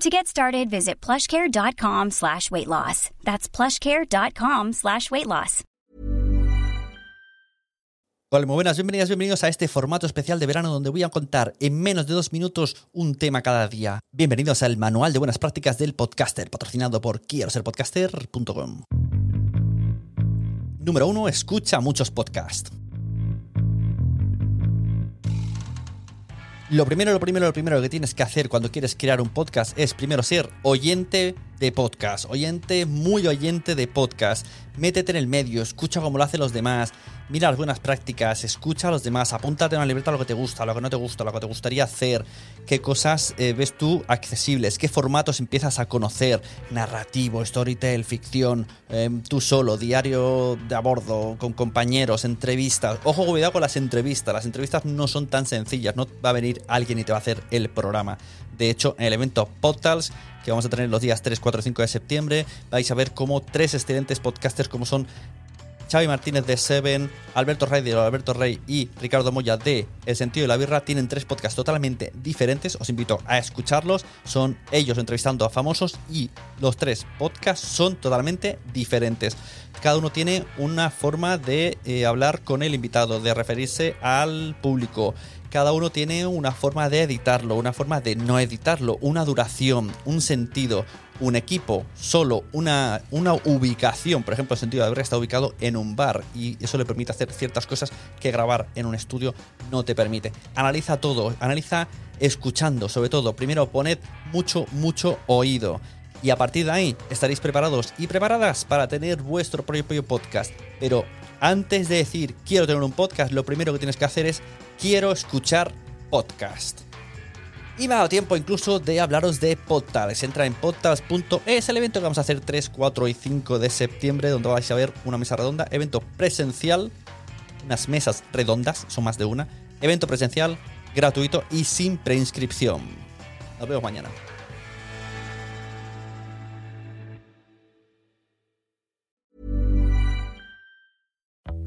To get started, visit plushcare.com slash weight loss. That's plushcare.com slash weight loss. Muy buenas, bienvenidas, bienvenidos a este formato especial de verano donde voy a contar en menos de dos minutos un tema cada día. Bienvenidos al Manual de Buenas Prácticas del Podcaster, patrocinado por quiero ser podcaster.com. Número 1. Escucha muchos podcasts. Lo primero, lo primero, lo primero que tienes que hacer cuando quieres crear un podcast es primero ser oyente de podcast, oyente, muy oyente de podcast. Métete en el medio, escucha cómo lo hacen los demás, mira las buenas prácticas, escucha a los demás, apúntate en una libreta lo que te gusta, lo que no te gusta, lo que te gustaría hacer, qué cosas eh, ves tú accesibles, qué formatos empiezas a conocer, narrativo, storytell, ficción, eh, tú solo, diario de a bordo, con compañeros, entrevistas. Ojo, cuidado con las entrevistas, las entrevistas no son tan sencillas, no va a venir alguien y te va a hacer el programa. De hecho, en el evento Podtals, que vamos a tener los días 3, 4 y 5 de septiembre, vais a ver cómo tres excelentes podcasters como son Xavi Martínez de Seven, Alberto Rey de Alberto Rey y Ricardo Moya de El Sentido de la Birra tienen tres podcasts totalmente diferentes. Os invito a escucharlos. Son ellos entrevistando a famosos y los tres podcasts son totalmente diferentes. Cada uno tiene una forma de eh, hablar con el invitado, de referirse al público. Cada uno tiene una forma de editarlo, una forma de no editarlo, una duración, un sentido, un equipo, solo una, una ubicación. Por ejemplo, el sentido de haber está ubicado en un bar y eso le permite hacer ciertas cosas que grabar en un estudio no te permite. Analiza todo, analiza escuchando, sobre todo. Primero, poned mucho, mucho oído. Y a partir de ahí estaréis preparados y preparadas para tener vuestro propio podcast. Pero antes de decir quiero tener un podcast, lo primero que tienes que hacer es quiero escuchar podcast. Y me ha dado tiempo incluso de hablaros de Podtals. Entra en podtals.es, el evento que vamos a hacer 3, 4 y 5 de septiembre, donde vais a ver una mesa redonda, evento presencial, unas mesas redondas, son más de una, evento presencial, gratuito y sin preinscripción. Nos vemos mañana.